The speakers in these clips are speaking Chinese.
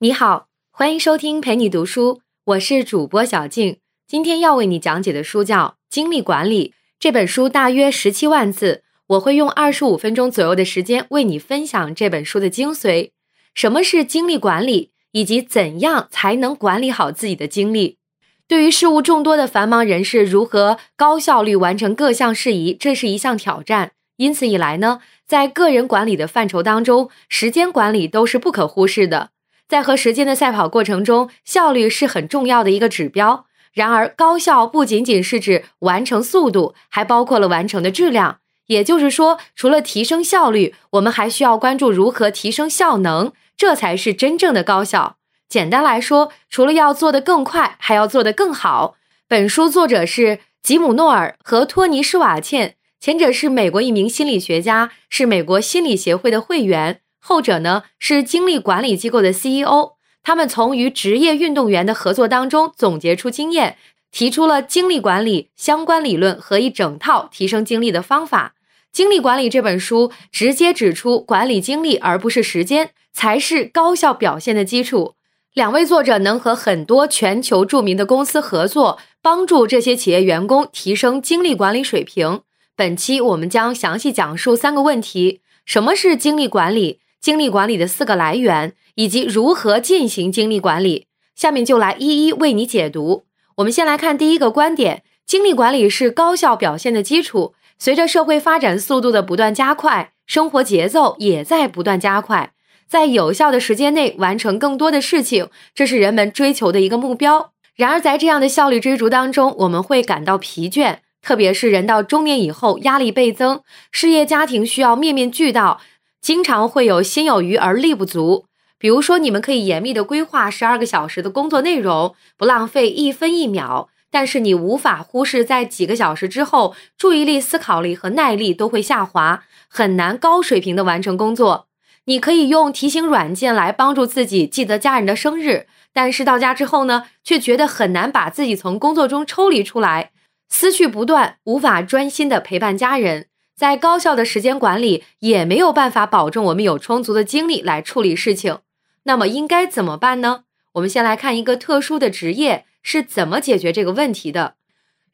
你好，欢迎收听陪你读书，我是主播小静。今天要为你讲解的书叫《精力管理》。这本书大约十七万字，我会用二十五分钟左右的时间为你分享这本书的精髓。什么是精力管理，以及怎样才能管理好自己的精力？对于事务众多的繁忙人士，如何高效率完成各项事宜，这是一项挑战。因此以来呢，在个人管理的范畴当中，时间管理都是不可忽视的。在和时间的赛跑过程中，效率是很重要的一个指标。然而，高效不仅仅是指完成速度，还包括了完成的质量。也就是说，除了提升效率，我们还需要关注如何提升效能，这才是真正的高效。简单来说，除了要做得更快，还要做得更好。本书作者是吉姆诺尔和托尼施瓦茜，前者是美国一名心理学家，是美国心理协会的会员。后者呢是精力管理机构的 CEO，他们从与职业运动员的合作当中总结出经验，提出了精力管理相关理论和一整套提升精力的方法。精力管理这本书直接指出，管理精力而不是时间才是高效表现的基础。两位作者能和很多全球著名的公司合作，帮助这些企业员工提升精力管理水平。本期我们将详细讲述三个问题：什么是精力管理？精力管理的四个来源以及如何进行精力管理，下面就来一一为你解读。我们先来看第一个观点：精力管理是高效表现的基础。随着社会发展速度的不断加快，生活节奏也在不断加快，在有效的时间内完成更多的事情，这是人们追求的一个目标。然而，在这样的效率追逐当中，我们会感到疲倦，特别是人到中年以后，压力倍增，事业家庭需要面面俱到。经常会有心有余而力不足。比如说，你们可以严密的规划十二个小时的工作内容，不浪费一分一秒。但是你无法忽视，在几个小时之后，注意力、思考力和耐力都会下滑，很难高水平的完成工作。你可以用提醒软件来帮助自己记得家人的生日，但是到家之后呢，却觉得很难把自己从工作中抽离出来，思绪不断，无法专心的陪伴家人。在高效的时间管理也没有办法保证我们有充足的精力来处理事情，那么应该怎么办呢？我们先来看一个特殊的职业是怎么解决这个问题的。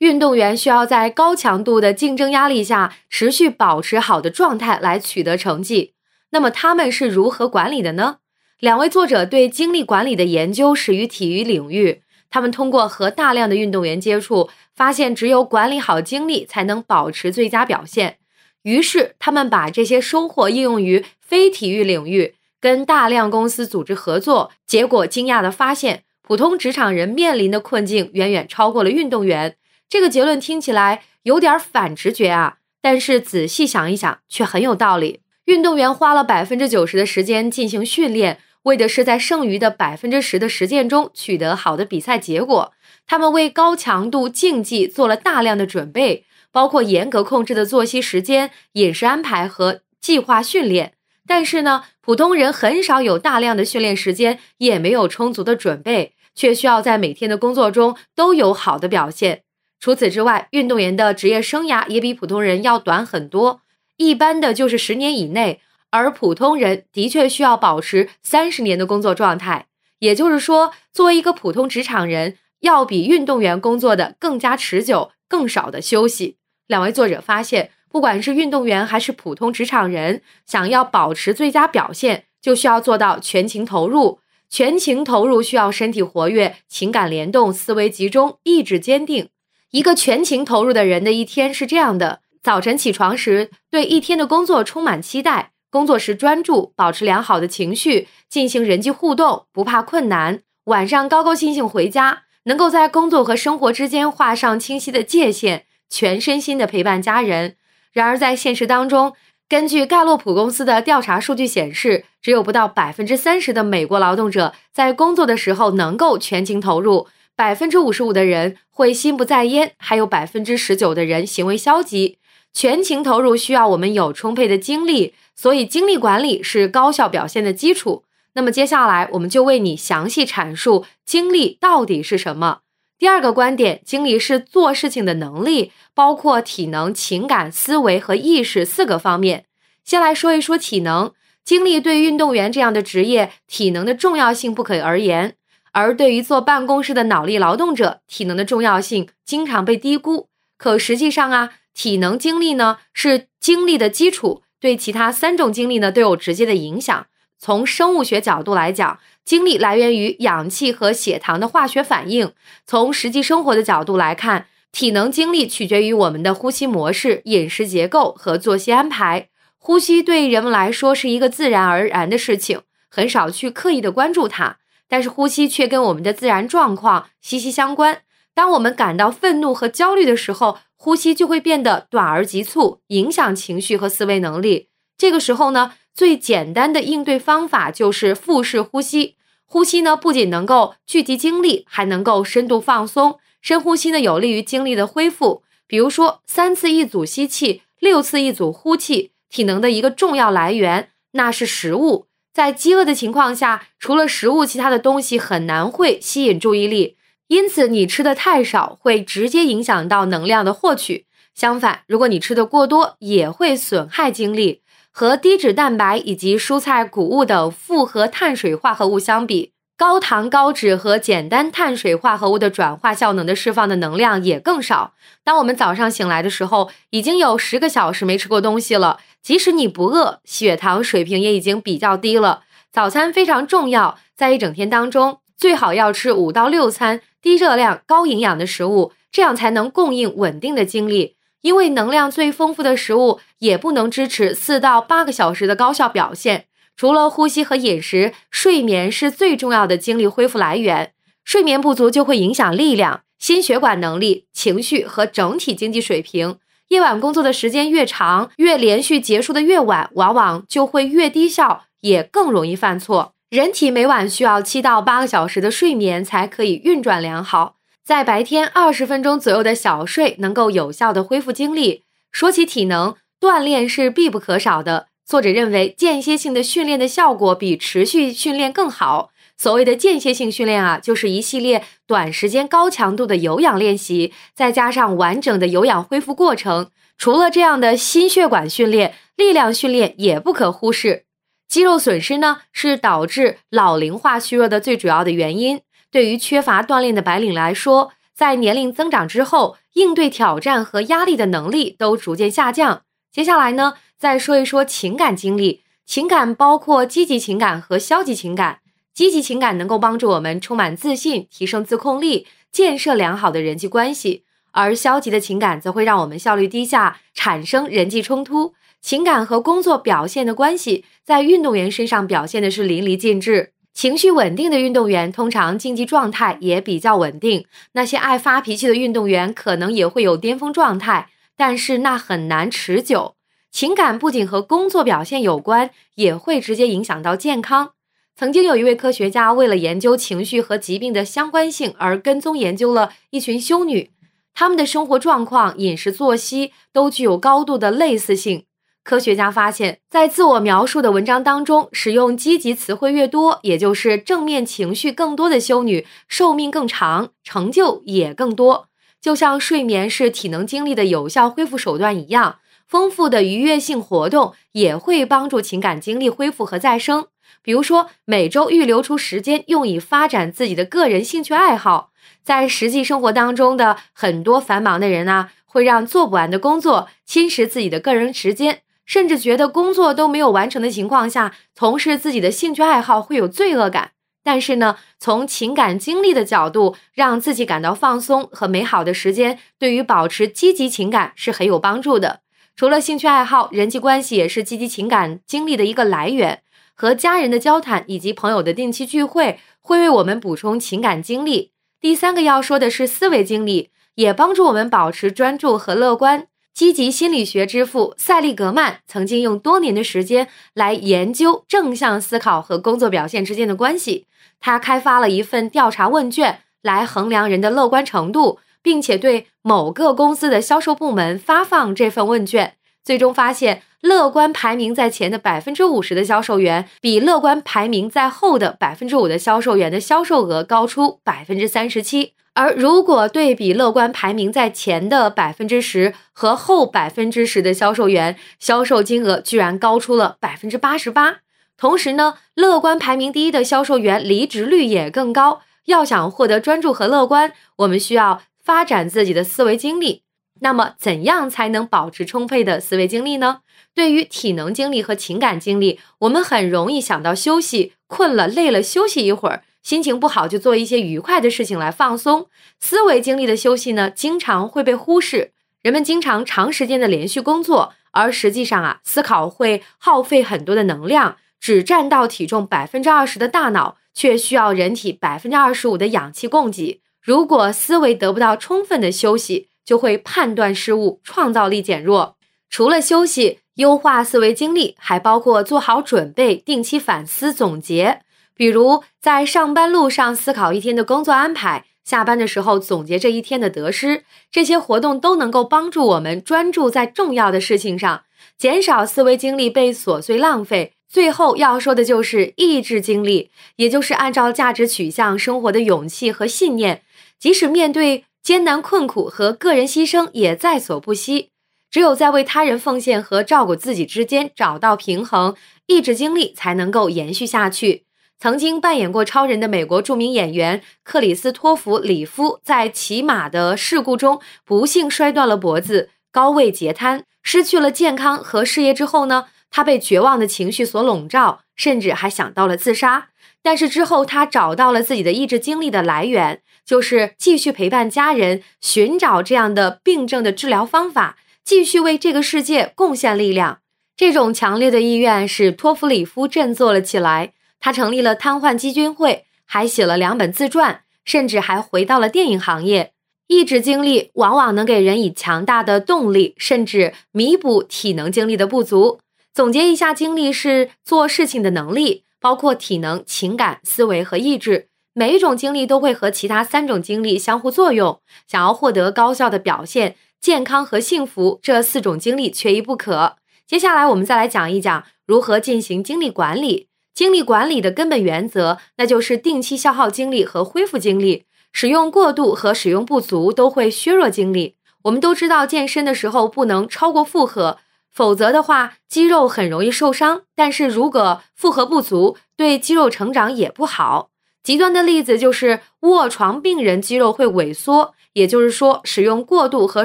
运动员需要在高强度的竞争压力下持续保持好的状态来取得成绩，那么他们是如何管理的呢？两位作者对精力管理的研究始于体育领域，他们通过和大量的运动员接触，发现只有管理好精力，才能保持最佳表现。于是，他们把这些收获应用于非体育领域，跟大量公司组织合作。结果，惊讶地发现，普通职场人面临的困境远远超过了运动员。这个结论听起来有点反直觉啊，但是仔细想一想，却很有道理。运动员花了百分之九十的时间进行训练，为的是在剩余的百分之十的实践中取得好的比赛结果。他们为高强度竞技做了大量的准备。包括严格控制的作息时间、饮食安排和计划训练，但是呢，普通人很少有大量的训练时间，也没有充足的准备，却需要在每天的工作中都有好的表现。除此之外，运动员的职业生涯也比普通人要短很多，一般的就是十年以内，而普通人的确需要保持三十年的工作状态。也就是说，作为一个普通职场人，要比运动员工作的更加持久，更少的休息。两位作者发现，不管是运动员还是普通职场人，想要保持最佳表现，就需要做到全情投入。全情投入需要身体活跃、情感联动、思维集中、意志坚定。一个全情投入的人的一天是这样的：早晨起床时，对一天的工作充满期待；工作时专注，保持良好的情绪，进行人际互动，不怕困难；晚上高高兴兴回家，能够在工作和生活之间画上清晰的界限。全身心的陪伴家人。然而，在现实当中，根据盖洛普公司的调查数据显示，只有不到百分之三十的美国劳动者在工作的时候能够全情投入，百分之五十五的人会心不在焉，还有百分之十九的人行为消极。全情投入需要我们有充沛的精力，所以精力管理是高效表现的基础。那么，接下来我们就为你详细阐述精力到底是什么。第二个观点，精力是做事情的能力，包括体能、情感、思维和意识四个方面。先来说一说体能，精力对运动员这样的职业，体能的重要性不可而言。而对于坐办公室的脑力劳动者，体能的重要性经常被低估。可实际上啊，体能精力呢是精力的基础，对其他三种精力呢都有直接的影响。从生物学角度来讲，精力来源于氧气和血糖的化学反应；从实际生活的角度来看，体能精力取决于我们的呼吸模式、饮食结构和作息安排。呼吸对人们来说是一个自然而然的事情，很少去刻意的关注它。但是呼吸却跟我们的自然状况息息相关。当我们感到愤怒和焦虑的时候，呼吸就会变得短而急促，影响情绪和思维能力。这个时候呢，最简单的应对方法就是腹式呼吸。呼吸呢，不仅能够聚集精力，还能够深度放松。深呼吸呢，有利于精力的恢复。比如说，三次一组吸气，六次一组呼气。体能的一个重要来源，那是食物。在饥饿的情况下，除了食物，其他的东西很难会吸引注意力。因此，你吃的太少会直接影响到能量的获取。相反，如果你吃的过多，也会损害精力。和低脂蛋白以及蔬菜、谷物等复合碳水化合物相比，高糖、高脂和简单碳水化合物的转化效能的释放的能量也更少。当我们早上醒来的时候，已经有十个小时没吃过东西了。即使你不饿，血糖水平也已经比较低了。早餐非常重要，在一整天当中，最好要吃五到六餐低热量、高营养的食物，这样才能供应稳定的精力。因为能量最丰富的食物也不能支持四到八个小时的高效表现。除了呼吸和饮食，睡眠是最重要的精力恢复来源。睡眠不足就会影响力量、心血管能力、情绪和整体经济水平。夜晚工作的时间越长，越连续结束的越晚，往往就会越低效，也更容易犯错。人体每晚需要七到八个小时的睡眠才可以运转良好，在白天二十分钟左右的小睡能够有效的恢复精力。说起体能锻炼是必不可少的，作者认为间歇性的训练的效果比持续训练更好。所谓的间歇性训练啊，就是一系列短时间高强度的有氧练习，再加上完整的有氧恢复过程。除了这样的心血管训练，力量训练也不可忽视。肌肉损失呢，是导致老龄化虚弱的最主要的原因。对于缺乏锻炼的白领来说，在年龄增长之后，应对挑战和压力的能力都逐渐下降。接下来呢，再说一说情感经历。情感包括积极情感和消极情感。积极情感能够帮助我们充满自信，提升自控力，建设良好的人际关系；而消极的情感则会让我们效率低下，产生人际冲突。情感和工作表现的关系，在运动员身上表现的是淋漓尽致。情绪稳定的运动员，通常竞技状态也比较稳定。那些爱发脾气的运动员，可能也会有巅峰状态，但是那很难持久。情感不仅和工作表现有关，也会直接影响到健康。曾经有一位科学家为了研究情绪和疾病的相关性而跟踪研究了一群修女，他们的生活状况、饮食作息都具有高度的类似性。科学家发现，在自我描述的文章当中，使用积极词汇越多，也就是正面情绪更多的修女，寿命更长，成就也更多。就像睡眠是体能精力的有效恢复手段一样，丰富的愉悦性活动也会帮助情感精力恢复和再生。比如说，每周预留出时间用以发展自己的个人兴趣爱好。在实际生活当中的很多繁忙的人啊，会让做不完的工作侵蚀自己的个人时间，甚至觉得工作都没有完成的情况下，从事自己的兴趣爱好会有罪恶感。但是呢，从情感经历的角度，让自己感到放松和美好的时间，对于保持积极情感是很有帮助的。除了兴趣爱好，人际关系也是积极情感经历的一个来源。和家人的交谈以及朋友的定期聚会，会为我们补充情感经历。第三个要说的是思维经历，也帮助我们保持专注和乐观。积极心理学之父塞利格曼曾经用多年的时间来研究正向思考和工作表现之间的关系。他开发了一份调查问卷来衡量人的乐观程度，并且对某个公司的销售部门发放这份问卷。最终发现，乐观排名在前的百分之五十的销售员，比乐观排名在后的百分之五的销售员的销售额高出百分之三十七。而如果对比乐观排名在前的百分之十和后百分之十的销售员，销售金额居然高出了百分之八十八。同时呢，乐观排名第一的销售员离职率也更高。要想获得专注和乐观，我们需要发展自己的思维精力。那么，怎样才能保持充沛的思维精力呢？对于体能精力和情感精力，我们很容易想到休息，困了累了休息一会儿，心情不好就做一些愉快的事情来放松。思维精力的休息呢，经常会被忽视。人们经常长时间的连续工作，而实际上啊，思考会耗费很多的能量，只占到体重百分之二十的大脑，却需要人体百分之二十五的氧气供给。如果思维得不到充分的休息，就会判断失误，创造力减弱。除了休息、优化思维精力，还包括做好准备、定期反思总结。比如在上班路上思考一天的工作安排。下班的时候总结这一天的得失，这些活动都能够帮助我们专注在重要的事情上，减少思维精力被琐碎浪费。最后要说的就是意志精力，也就是按照价值取向生活的勇气和信念，即使面对艰难困苦和个人牺牲也在所不惜。只有在为他人奉献和照顾自己之间找到平衡，意志精力才能够延续下去。曾经扮演过超人的美国著名演员克里斯托弗·里夫，在骑马的事故中不幸摔断了脖子，高位截瘫，失去了健康和事业之后呢，他被绝望的情绪所笼罩，甚至还想到了自杀。但是之后，他找到了自己的意志精力的来源，就是继续陪伴家人，寻找这样的病症的治疗方法，继续为这个世界贡献力量。这种强烈的意愿使托弗里夫振作了起来。他成立了瘫痪基金会，还写了两本自传，甚至还回到了电影行业。意志经历往往能给人以强大的动力，甚至弥补体能经历的不足。总结一下，经历是做事情的能力，包括体能、情感、思维和意志。每一种经历都会和其他三种经历相互作用。想要获得高效的表现、健康和幸福，这四种经历缺一不可。接下来，我们再来讲一讲如何进行精力管理。精力管理的根本原则，那就是定期消耗精力和恢复精力。使用过度和使用不足都会削弱精力。我们都知道，健身的时候不能超过负荷，否则的话肌肉很容易受伤。但是如果负荷不足，对肌肉成长也不好。极端的例子就是卧床病人肌肉会萎缩，也就是说，使用过度和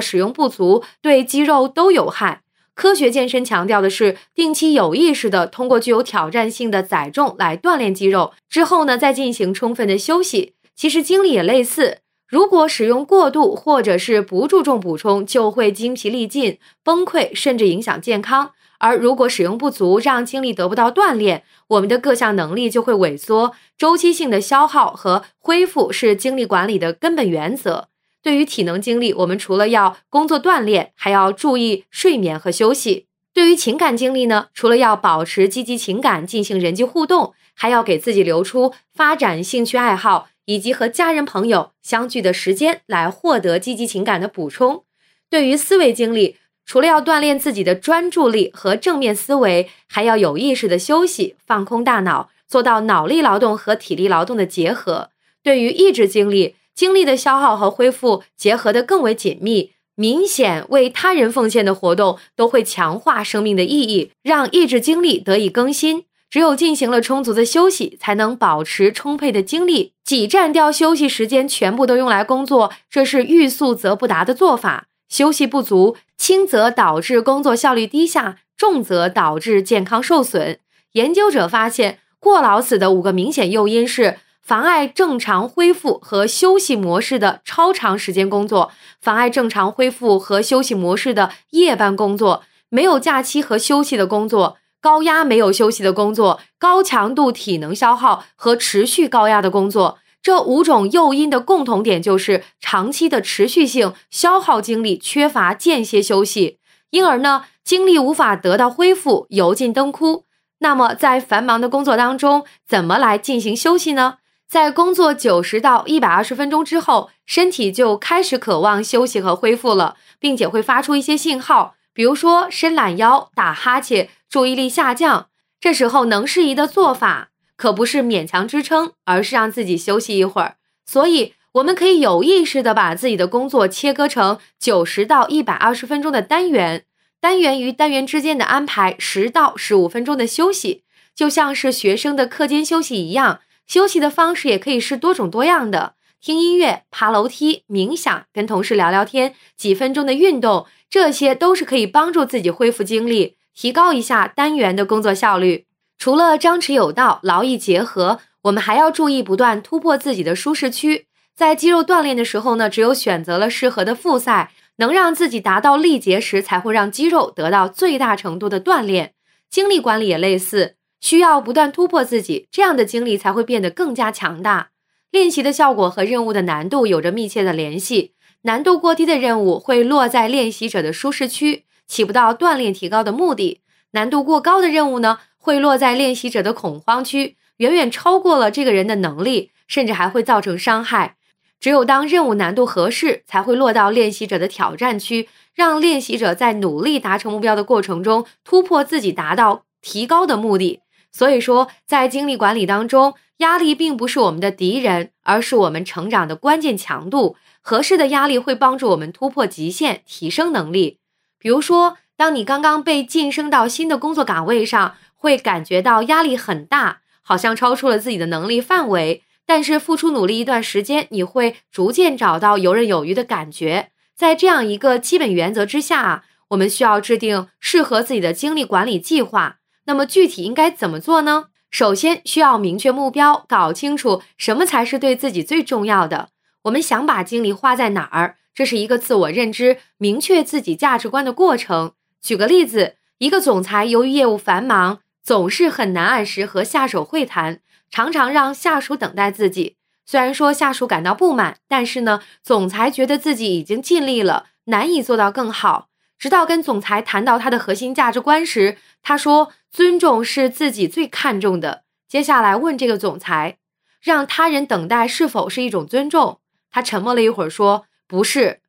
使用不足对肌肉都有害。科学健身强调的是定期有意识的通过具有挑战性的载重来锻炼肌肉，之后呢再进行充分的休息。其实精力也类似，如果使用过度或者是不注重补充，就会精疲力尽、崩溃，甚至影响健康；而如果使用不足，让精力得不到锻炼，我们的各项能力就会萎缩。周期性的消耗和恢复是精力管理的根本原则。对于体能精力，我们除了要工作锻炼，还要注意睡眠和休息。对于情感精力呢，除了要保持积极情感，进行人际互动，还要给自己留出发展兴趣爱好以及和家人朋友相聚的时间，来获得积极情感的补充。对于思维精力，除了要锻炼自己的专注力和正面思维，还要有意识的休息，放空大脑，做到脑力劳动和体力劳动的结合。对于意志精力，精力的消耗和恢复结合得更为紧密，明显为他人奉献的活动都会强化生命的意义，让意志精力得以更新。只有进行了充足的休息，才能保持充沛的精力。挤占掉休息时间，全部都用来工作，这是欲速则不达的做法。休息不足，轻则导致工作效率低下，重则导致健康受损。研究者发现，过劳死的五个明显诱因是。妨碍正常恢复和休息模式的超长时间工作，妨碍正常恢复和休息模式的夜班工作，没有假期和休息的工作，高压没有休息的工作，高强度体能消耗和持续高压的工作。这五种诱因的共同点就是长期的持续性消耗精力，缺乏间歇休息，因而呢，精力无法得到恢复，油尽灯枯。那么，在繁忙的工作当中，怎么来进行休息呢？在工作九十到一百二十分钟之后，身体就开始渴望休息和恢复了，并且会发出一些信号，比如说伸懒腰、打哈欠、注意力下降。这时候能适宜的做法可不是勉强支撑，而是让自己休息一会儿。所以，我们可以有意识的把自己的工作切割成九十到一百二十分钟的单元，单元与单元之间的安排十到十五分钟的休息。就像是学生的课间休息一样，休息的方式也可以是多种多样的，听音乐、爬楼梯、冥想、跟同事聊聊天、几分钟的运动，这些都是可以帮助自己恢复精力，提高一下单元的工作效率。除了张弛有道、劳逸结合，我们还要注意不断突破自己的舒适区。在肌肉锻炼的时候呢，只有选择了适合的复赛，能让自己达到力竭时，才会让肌肉得到最大程度的锻炼。精力管理也类似，需要不断突破自己，这样的精力才会变得更加强大。练习的效果和任务的难度有着密切的联系，难度过低的任务会落在练习者的舒适区，起不到锻炼提高的目的；难度过高的任务呢，会落在练习者的恐慌区，远远超过了这个人的能力，甚至还会造成伤害。只有当任务难度合适，才会落到练习者的挑战区，让练习者在努力达成目标的过程中突破自己，达到提高的目的。所以说，在精力管理当中，压力并不是我们的敌人，而是我们成长的关键强度。合适的压力会帮助我们突破极限，提升能力。比如说，当你刚刚被晋升到新的工作岗位上，会感觉到压力很大，好像超出了自己的能力范围。但是付出努力一段时间，你会逐渐找到游刃有余的感觉。在这样一个基本原则之下，我们需要制定适合自己的精力管理计划。那么具体应该怎么做呢？首先需要明确目标，搞清楚什么才是对自己最重要的。我们想把精力花在哪儿？这是一个自我认知、明确自己价值观的过程。举个例子，一个总裁由于业务繁忙，总是很难按时和下属会谈。常常让下属等待自己，虽然说下属感到不满，但是呢，总裁觉得自己已经尽力了，难以做到更好。直到跟总裁谈到他的核心价值观时，他说：“尊重是自己最看重的。”接下来问这个总裁，让他人等待是否是一种尊重？他沉默了一会儿，说：“不是。”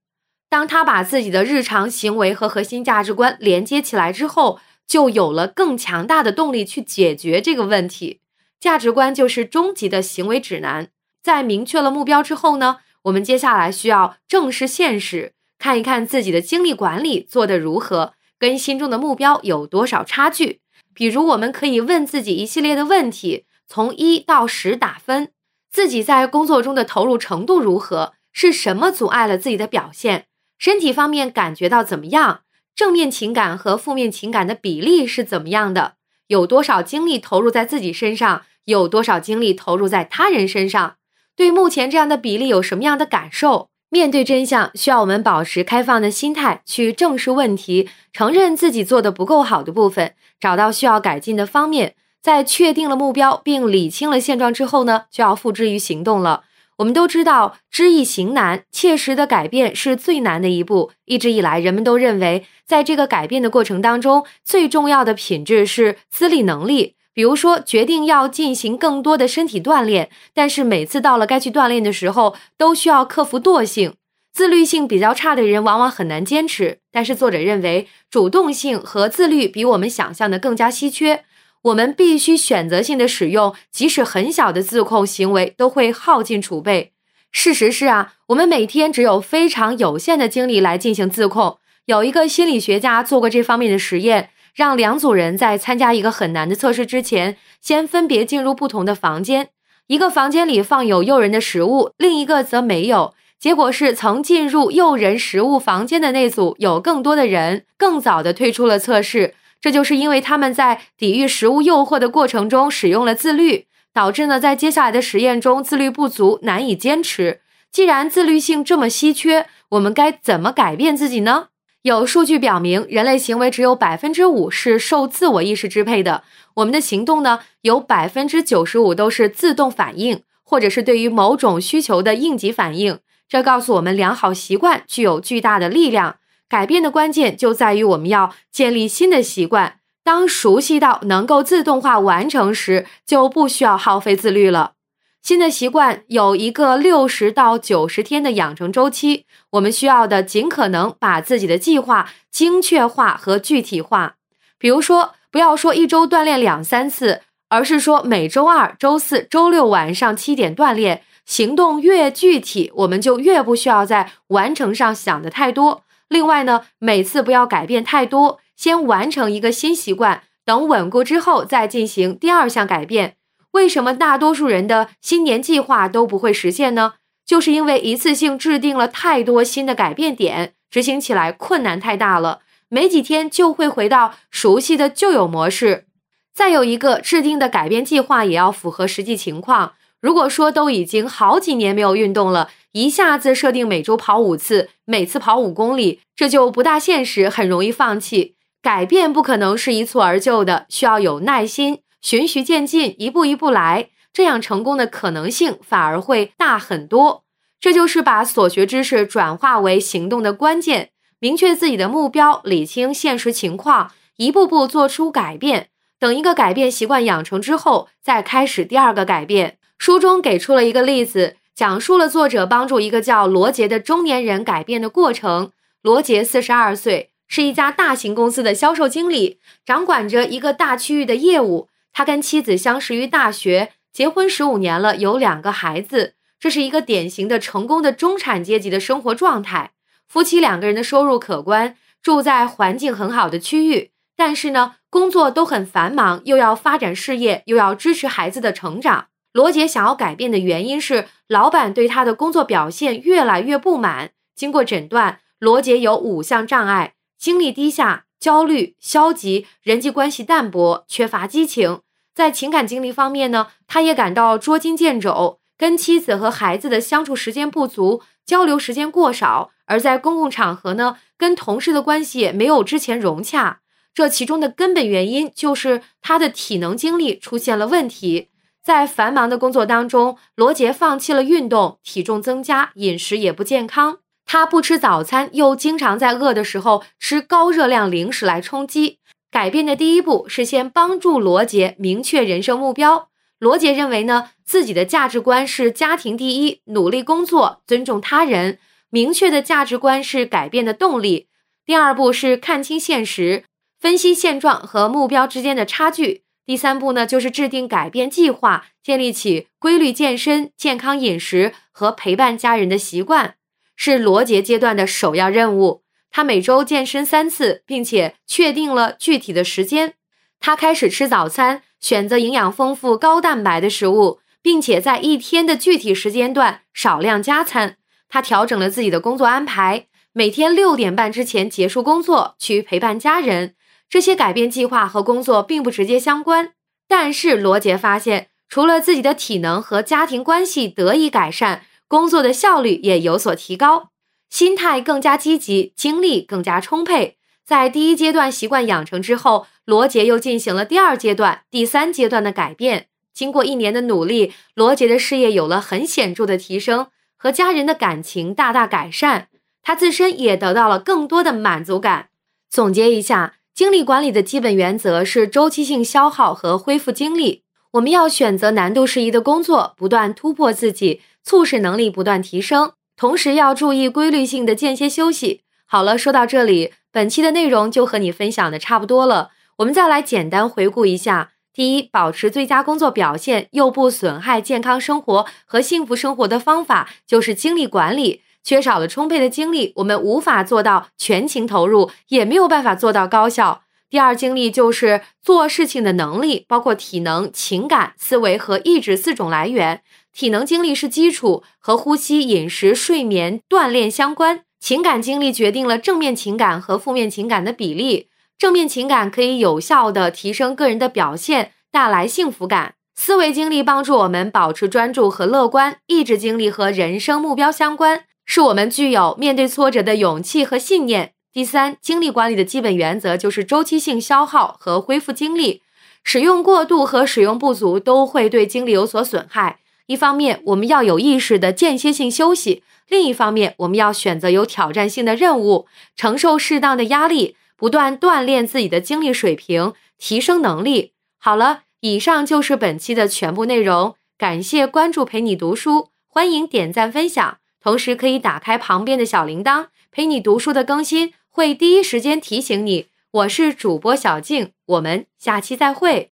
当他把自己的日常行为和核心价值观连接起来之后，就有了更强大的动力去解决这个问题。价值观就是终极的行为指南。在明确了目标之后呢，我们接下来需要正视现实，看一看自己的精力管理做得如何，跟心中的目标有多少差距。比如，我们可以问自己一系列的问题，从一到十打分，自己在工作中的投入程度如何？是什么阻碍了自己的表现？身体方面感觉到怎么样？正面情感和负面情感的比例是怎么样的？有多少精力投入在自己身上？有多少精力投入在他人身上？对目前这样的比例有什么样的感受？面对真相，需要我们保持开放的心态，去正视问题，承认自己做的不够好的部分，找到需要改进的方面。在确定了目标并理清了现状之后呢，就要付之于行动了。我们都知道，知易行难，切实的改变是最难的一步。一直以来，人们都认为，在这个改变的过程当中，最重要的品质是自立能力。比如说，决定要进行更多的身体锻炼，但是每次到了该去锻炼的时候，都需要克服惰性。自律性比较差的人往往很难坚持。但是作者认为，主动性和自律比我们想象的更加稀缺。我们必须选择性的使用，即使很小的自控行为都会耗尽储备。事实是啊，我们每天只有非常有限的精力来进行自控。有一个心理学家做过这方面的实验。让两组人在参加一个很难的测试之前，先分别进入不同的房间。一个房间里放有诱人的食物，另一个则没有。结果是，曾进入诱人食物房间的那组有更多的人更早的退出了测试。这就是因为他们在抵御食物诱惑的过程中使用了自律，导致呢在接下来的实验中自律不足，难以坚持。既然自律性这么稀缺，我们该怎么改变自己呢？有数据表明，人类行为只有百分之五是受自我意识支配的。我们的行动呢，有百分之九十五都是自动反应，或者是对于某种需求的应急反应。这告诉我们，良好习惯具有巨大的力量。改变的关键就在于我们要建立新的习惯。当熟悉到能够自动化完成时，就不需要耗费自律了。新的习惯有一个六十到九十天的养成周期，我们需要的尽可能把自己的计划精确化和具体化。比如说，不要说一周锻炼两三次，而是说每周二、周四周六晚上七点锻炼。行动越具体，我们就越不需要在完成上想的太多。另外呢，每次不要改变太多，先完成一个新习惯，等稳固之后再进行第二项改变。为什么大多数人的新年计划都不会实现呢？就是因为一次性制定了太多新的改变点，执行起来困难太大了，没几天就会回到熟悉的旧有模式。再有一个，制定的改变计划也要符合实际情况。如果说都已经好几年没有运动了，一下子设定每周跑五次，每次跑五公里，这就不大现实，很容易放弃。改变不可能是一蹴而就的，需要有耐心，循序渐进，一步一步来，这样成功的可能性反而会大很多。这就是把所学知识转化为行动的关键。明确自己的目标，理清现实情况，一步步做出改变。等一个改变习惯养成之后，再开始第二个改变。书中给出了一个例子，讲述了作者帮助一个叫罗杰的中年人改变的过程。罗杰四十二岁，是一家大型公司的销售经理，掌管着一个大区域的业务。他跟妻子相识于大学，结婚十五年了，有两个孩子。这是一个典型的成功的中产阶级的生活状态。夫妻两个人的收入可观，住在环境很好的区域，但是呢，工作都很繁忙，又要发展事业，又要支持孩子的成长。罗杰想要改变的原因是，老板对他的工作表现越来越不满。经过诊断，罗杰有五项障碍：精力低下、焦虑、消极、人际关系淡薄、缺乏激情。在情感经历方面呢，他也感到捉襟见肘，跟妻子和孩子的相处时间不足，交流时间过少；而在公共场合呢，跟同事的关系也没有之前融洽。这其中的根本原因就是他的体能精力出现了问题。在繁忙的工作当中，罗杰放弃了运动，体重增加，饮食也不健康。他不吃早餐，又经常在饿的时候吃高热量零食来充饥。改变的第一步是先帮助罗杰明确人生目标。罗杰认为呢，自己的价值观是家庭第一，努力工作，尊重他人。明确的价值观是改变的动力。第二步是看清现实，分析现状和目标之间的差距。第三步呢，就是制定改变计划，建立起规律健身、健康饮食和陪伴家人的习惯，是罗杰阶段的首要任务。他每周健身三次，并且确定了具体的时间。他开始吃早餐，选择营养丰富、高蛋白的食物，并且在一天的具体时间段少量加餐。他调整了自己的工作安排，每天六点半之前结束工作，去陪伴家人。这些改变计划和工作并不直接相关，但是罗杰发现，除了自己的体能和家庭关系得以改善，工作的效率也有所提高，心态更加积极，精力更加充沛。在第一阶段习惯养成之后，罗杰又进行了第二阶段、第三阶段的改变。经过一年的努力，罗杰的事业有了很显著的提升，和家人的感情大大改善，他自身也得到了更多的满足感。总结一下。精力管理的基本原则是周期性消耗和恢复精力。我们要选择难度适宜的工作，不断突破自己，促使能力不断提升。同时要注意规律性的间歇休息。好了，说到这里，本期的内容就和你分享的差不多了。我们再来简单回顾一下：第一，保持最佳工作表现又不损害健康生活和幸福生活的方法就是精力管理。缺少了充沛的精力，我们无法做到全情投入，也没有办法做到高效。第二，精力就是做事情的能力，包括体能、情感、思维和意志四种来源。体能精力是基础，和呼吸、饮食、睡眠、锻炼相关。情感精力决定了正面情感和负面情感的比例。正面情感可以有效的提升个人的表现，带来幸福感。思维精力帮助我们保持专注和乐观。意志精力和人生目标相关。是我们具有面对挫折的勇气和信念。第三，精力管理的基本原则就是周期性消耗和恢复精力。使用过度和使用不足都会对精力有所损害。一方面，我们要有意识的间歇性休息；另一方面，我们要选择有挑战性的任务，承受适当的压力，不断锻炼自己的精力水平，提升能力。好了，以上就是本期的全部内容。感谢关注，陪你读书，欢迎点赞分享。同时可以打开旁边的小铃铛，陪你读书的更新会第一时间提醒你。我是主播小静，我们下期再会。